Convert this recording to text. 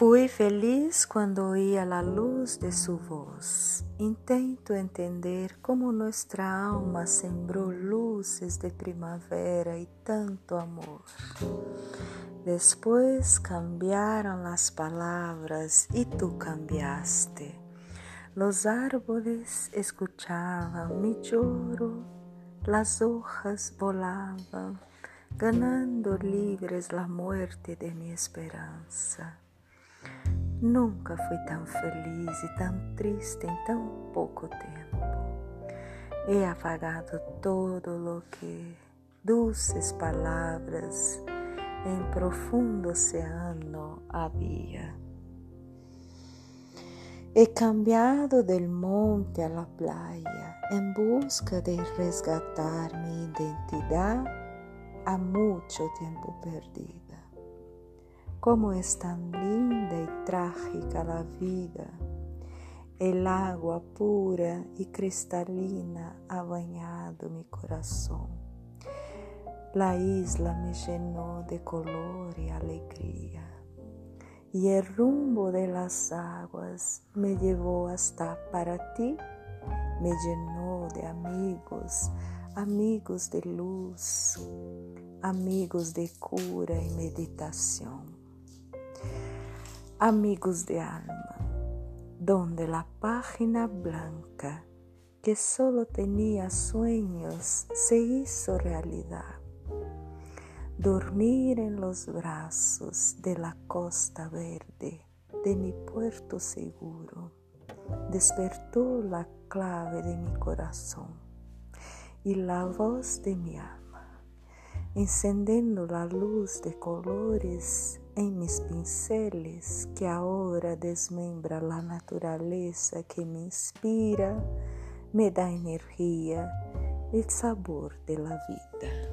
Fui feliz quando oí a luz de sua voz. Intento entender como nossa alma sembrou luzes de primavera e tanto amor. Depois cambiaram as palavras e tu cambiaste. Los árboles escuchavam mi choro, las hojas volavam, ganando livres la muerte de mi esperança. Nunca fui tão feliz e tão triste em tão pouco tempo. He apagado todo lo que dulces palavras em profundo oceano havia. He cambiado del monte a la playa en busca de resgatar mi identidad a mucho tiempo perdida. Como es tan linda y trágica la vida. El agua pura y cristalina ha bañado mi corazón. La isla me llenó de color y alegría. Y el rumbo de las aguas me llevó hasta para ti. Me llenó de amigos, amigos de luz, amigos de cura y meditación amigos de alma, donde la página blanca que solo tenía sueños se hizo realidad. Dormir en los brazos de la costa verde de mi puerto seguro despertó la clave de mi corazón y la voz de mi alma, encendiendo la luz de colores em mis pinceles que agora desmembra a natureza que me inspira, me dá energia e sabor de la vida.